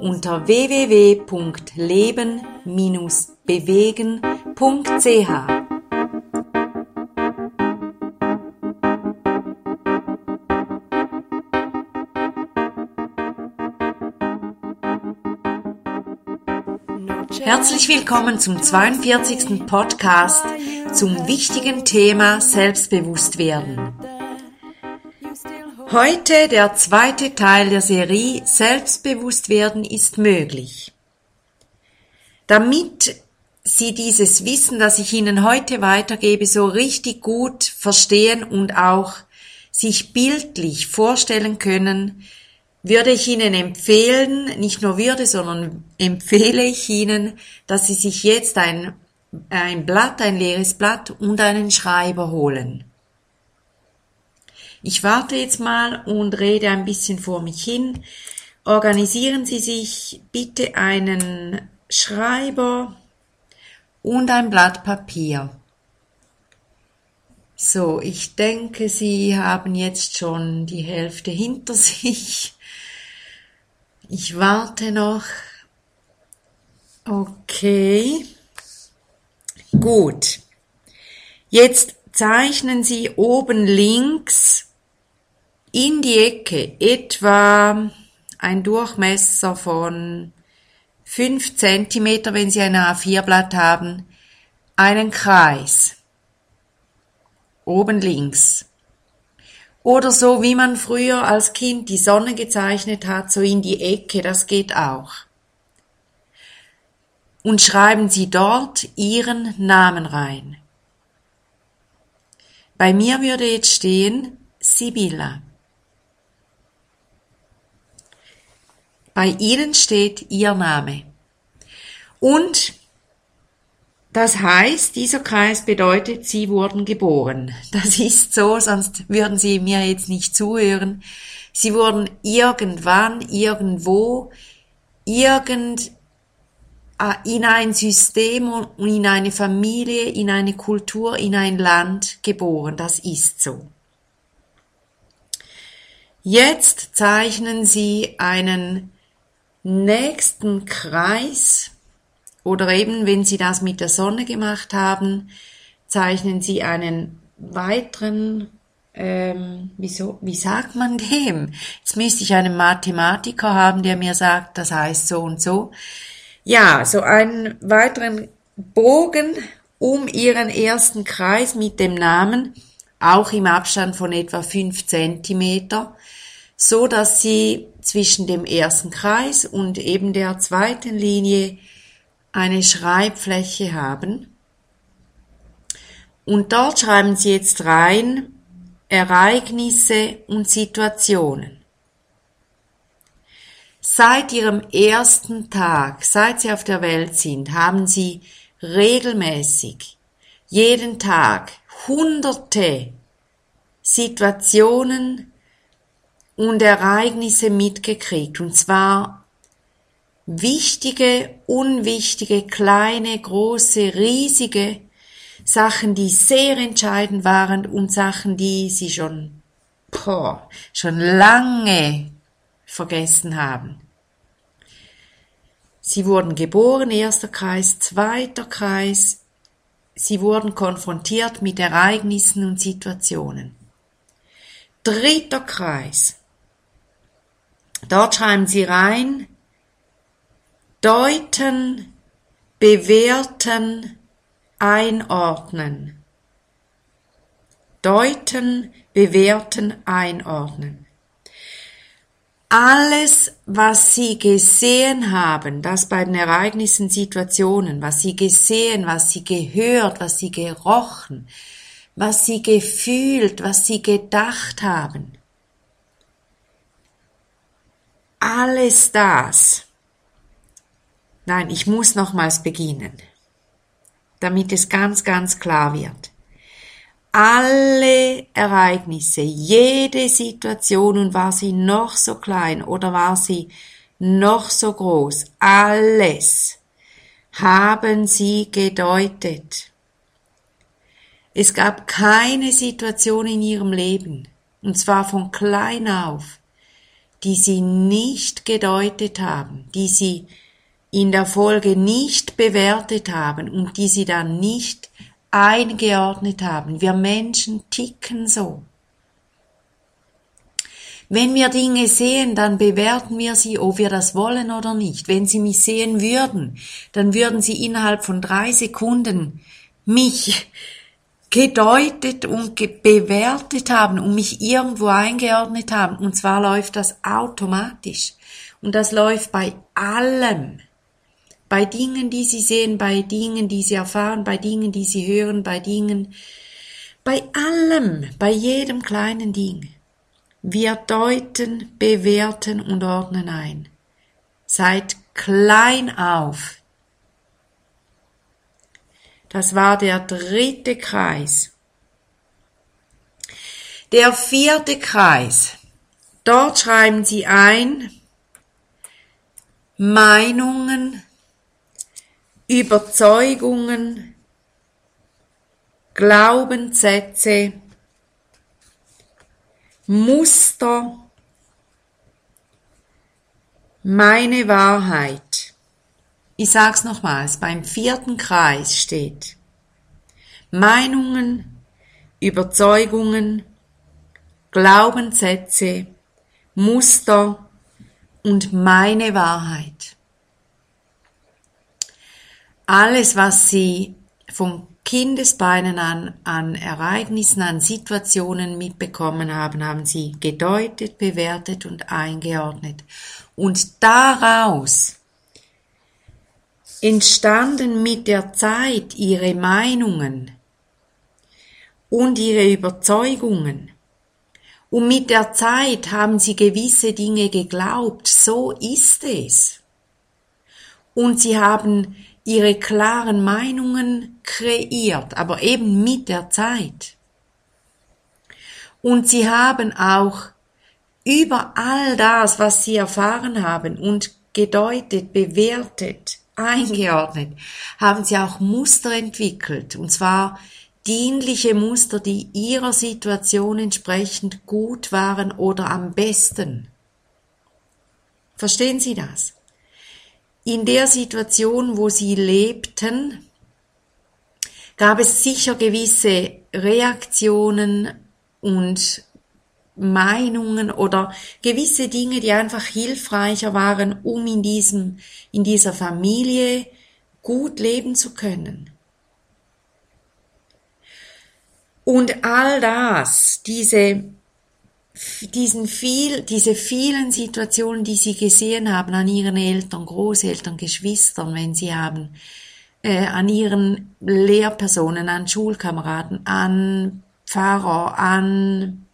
unter www.leben-bewegen.ch. Herzlich willkommen zum 42. Podcast zum wichtigen Thema Selbstbewusstwerden. Heute der zweite Teil der Serie Selbstbewusstwerden ist möglich. Damit Sie dieses Wissen, das ich Ihnen heute weitergebe, so richtig gut verstehen und auch sich bildlich vorstellen können, würde ich Ihnen empfehlen, nicht nur würde, sondern empfehle ich Ihnen, dass Sie sich jetzt ein, ein Blatt, ein leeres Blatt und einen Schreiber holen. Ich warte jetzt mal und rede ein bisschen vor mich hin. Organisieren Sie sich bitte einen Schreiber und ein Blatt Papier. So, ich denke, Sie haben jetzt schon die Hälfte hinter sich. Ich warte noch. Okay. Gut. Jetzt zeichnen Sie oben links in die Ecke etwa ein Durchmesser von 5 cm, wenn Sie ein A4-Blatt haben, einen Kreis. Oben links. Oder so, wie man früher als Kind die Sonne gezeichnet hat, so in die Ecke, das geht auch. Und schreiben Sie dort Ihren Namen rein. Bei mir würde jetzt stehen Sibylla. Bei ihnen steht ihr Name. Und das heißt, dieser Kreis bedeutet, sie wurden geboren. Das ist so, sonst würden sie mir jetzt nicht zuhören. Sie wurden irgendwann, irgendwo, irgend äh, in ein System und in eine Familie, in eine Kultur, in ein Land geboren. Das ist so. Jetzt zeichnen Sie einen nächsten Kreis oder eben, wenn Sie das mit der Sonne gemacht haben, zeichnen Sie einen weiteren, ähm, wieso, wie sagt man dem? Jetzt müsste ich einen Mathematiker haben, der mir sagt, das heißt so und so. Ja, so einen weiteren Bogen um Ihren ersten Kreis mit dem Namen, auch im Abstand von etwa fünf Zentimeter, so dass Sie zwischen dem ersten Kreis und eben der zweiten Linie eine Schreibfläche haben. Und dort schreiben Sie jetzt rein Ereignisse und Situationen. Seit Ihrem ersten Tag, seit Sie auf der Welt sind, haben Sie regelmäßig, jeden Tag, hunderte Situationen, und Ereignisse mitgekriegt, und zwar wichtige, unwichtige, kleine, große, riesige Sachen, die sehr entscheidend waren und Sachen, die sie schon, boah, schon lange vergessen haben. Sie wurden geboren, erster Kreis, zweiter Kreis. Sie wurden konfrontiert mit Ereignissen und Situationen. Dritter Kreis. Dort schreiben Sie rein, deuten, bewerten, einordnen. Deuten, bewerten, einordnen. Alles, was Sie gesehen haben, das bei den Ereignissen, Situationen, was Sie gesehen, was Sie gehört, was Sie gerochen, was Sie gefühlt, was Sie gedacht haben, alles das Nein, ich muss nochmals beginnen, damit es ganz, ganz klar wird. Alle Ereignisse, jede Situation und war sie noch so klein oder war sie noch so groß, alles haben sie gedeutet. Es gab keine Situation in ihrem Leben, und zwar von klein auf, die sie nicht gedeutet haben, die sie in der Folge nicht bewertet haben und die sie dann nicht eingeordnet haben. Wir Menschen ticken so. Wenn wir Dinge sehen, dann bewerten wir sie, ob wir das wollen oder nicht. Wenn Sie mich sehen würden, dann würden Sie innerhalb von drei Sekunden mich gedeutet und bewertet haben und mich irgendwo eingeordnet haben. Und zwar läuft das automatisch. Und das läuft bei allem. Bei Dingen, die Sie sehen, bei Dingen, die Sie erfahren, bei Dingen, die Sie hören, bei Dingen, bei allem, bei jedem kleinen Ding. Wir deuten, bewerten und ordnen ein. Seit klein auf. Das war der dritte Kreis. Der vierte Kreis. Dort schreiben Sie ein Meinungen, Überzeugungen, Glaubenssätze, Muster, meine Wahrheit. Ich sag's nochmals, beim vierten Kreis steht Meinungen, Überzeugungen, Glaubenssätze, Muster und meine Wahrheit. Alles, was sie von Kindesbeinen an, an Ereignissen, an Situationen mitbekommen haben, haben sie gedeutet, bewertet und eingeordnet. Und daraus entstanden mit der Zeit ihre Meinungen und ihre Überzeugungen. Und mit der Zeit haben sie gewisse Dinge geglaubt, so ist es. Und sie haben ihre klaren Meinungen kreiert, aber eben mit der Zeit. Und sie haben auch über all das, was sie erfahren haben und gedeutet, bewertet, eingeordnet, haben sie auch Muster entwickelt, und zwar dienliche Muster, die ihrer Situation entsprechend gut waren oder am besten. Verstehen Sie das? In der Situation, wo sie lebten, gab es sicher gewisse Reaktionen und Meinungen oder gewisse Dinge, die einfach hilfreicher waren, um in diesem, in dieser Familie gut leben zu können. Und all das, diese diesen viel, diese vielen Situationen, die sie gesehen haben an ihren Eltern, Großeltern, Geschwistern, wenn sie haben, äh, an ihren Lehrpersonen, an Schulkameraden, an Pfarrer, an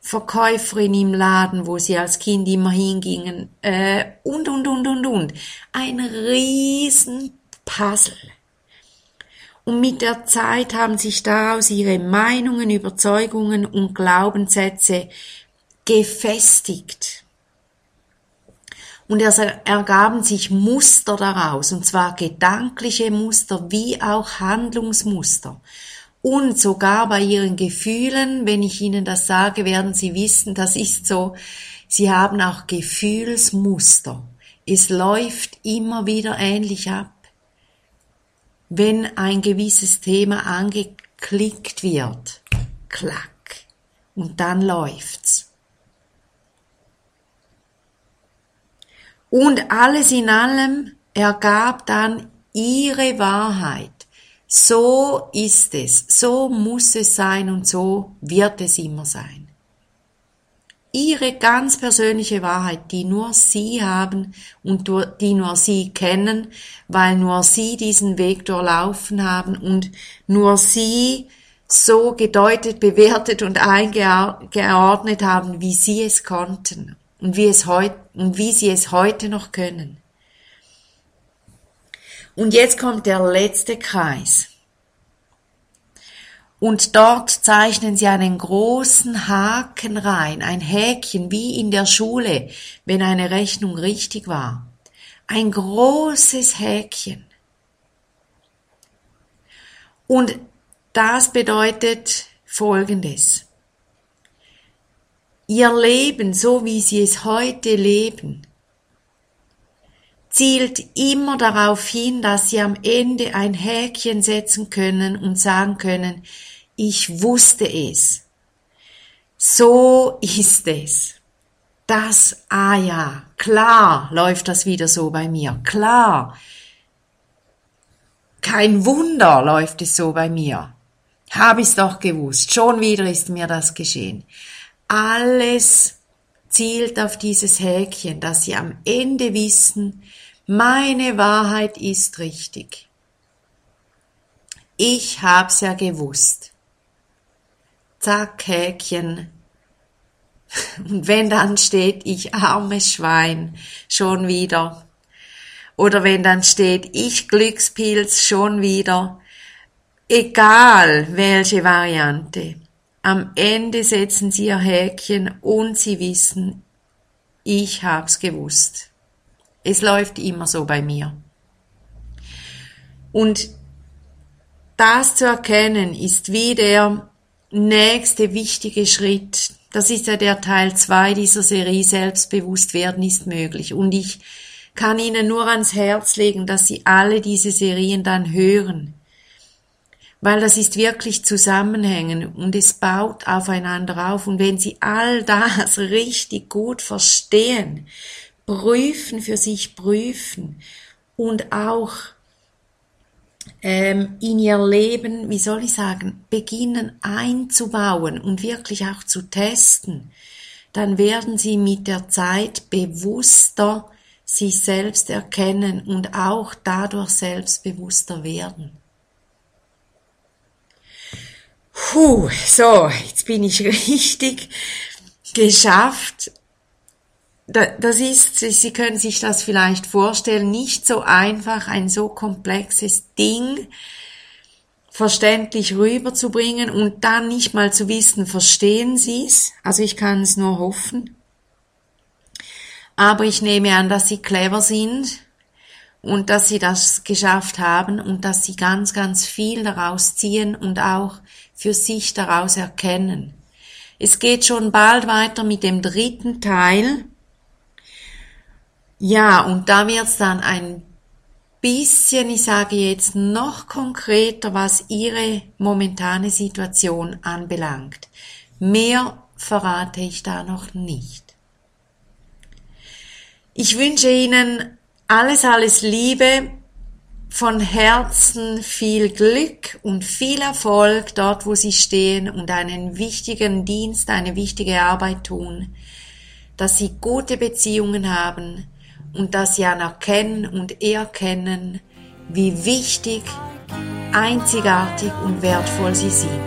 Verkäuferin im Laden, wo sie als Kind immer hingingen, äh, und, und, und, und, und. Ein riesen Puzzle. Und mit der Zeit haben sich daraus ihre Meinungen, Überzeugungen und Glaubenssätze gefestigt. Und es ergaben sich Muster daraus, und zwar gedankliche Muster wie auch Handlungsmuster. Und sogar bei ihren Gefühlen, wenn ich Ihnen das sage, werden Sie wissen, das ist so, Sie haben auch Gefühlsmuster. Es läuft immer wieder ähnlich ab wenn ein gewisses Thema angeklickt wird. Klack. Und dann läuft's. Und alles in allem ergab dann ihre Wahrheit. So ist es, so muss es sein und so wird es immer sein ihre ganz persönliche Wahrheit, die nur sie haben und die nur sie kennen, weil nur sie diesen Weg durchlaufen haben und nur sie so gedeutet, bewertet und eingeordnet haben, wie sie es konnten und wie es heute und wie sie es heute noch können. Und jetzt kommt der letzte Kreis. Und dort zeichnen sie einen großen Haken rein, ein Häkchen wie in der Schule, wenn eine Rechnung richtig war. Ein großes Häkchen. Und das bedeutet Folgendes. Ihr Leben, so wie Sie es heute leben, zielt immer darauf hin, dass Sie am Ende ein Häkchen setzen können und sagen können, ich wusste es. So ist es. Das, ah ja, klar läuft das wieder so bei mir. Klar. Kein Wunder läuft es so bei mir. Hab ich's doch gewusst. Schon wieder ist mir das geschehen. Alles zielt auf dieses Häkchen, dass sie am Ende wissen, meine Wahrheit ist richtig. Ich hab's ja gewusst. Zack, Häkchen. Und wenn dann steht, ich armes Schwein, schon wieder. Oder wenn dann steht, ich Glückspilz, schon wieder Egal welche Variante. Am Ende setzen sie ihr Häkchen und sie wissen, ich hab's gewusst. Es läuft immer so bei mir. Und das zu erkennen ist wie der nächste wichtige Schritt. Das ist ja der Teil zwei dieser Serie Selbstbewusst werden ist möglich. Und ich kann Ihnen nur ans Herz legen, dass Sie alle diese Serien dann hören weil das ist wirklich Zusammenhängen und es baut aufeinander auf. Und wenn Sie all das richtig gut verstehen, prüfen, für sich prüfen und auch ähm, in ihr Leben, wie soll ich sagen, beginnen einzubauen und wirklich auch zu testen, dann werden Sie mit der Zeit bewusster sich selbst erkennen und auch dadurch selbstbewusster werden. Puh, so, jetzt bin ich richtig geschafft. Das ist, Sie können sich das vielleicht vorstellen, nicht so einfach, ein so komplexes Ding verständlich rüberzubringen und dann nicht mal zu wissen, verstehen Sie es? Also ich kann es nur hoffen. Aber ich nehme an, dass Sie clever sind und dass sie das geschafft haben und dass sie ganz, ganz viel daraus ziehen und auch für sich daraus erkennen. Es geht schon bald weiter mit dem dritten Teil. Ja, und da wird es dann ein bisschen, ich sage jetzt noch konkreter, was Ihre momentane Situation anbelangt. Mehr verrate ich da noch nicht. Ich wünsche Ihnen alles, alles Liebe, von Herzen viel Glück und viel Erfolg dort, wo Sie stehen und einen wichtigen Dienst, eine wichtige Arbeit tun, dass Sie gute Beziehungen haben und dass Sie anerkennen und erkennen, wie wichtig, einzigartig und wertvoll Sie sind.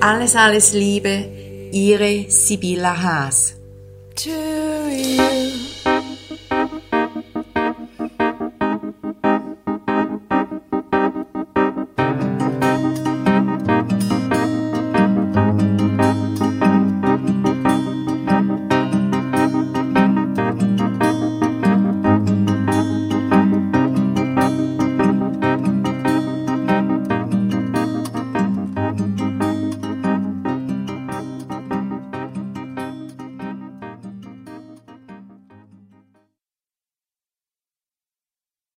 Alles, alles Liebe, Ihre Sibylla Haas.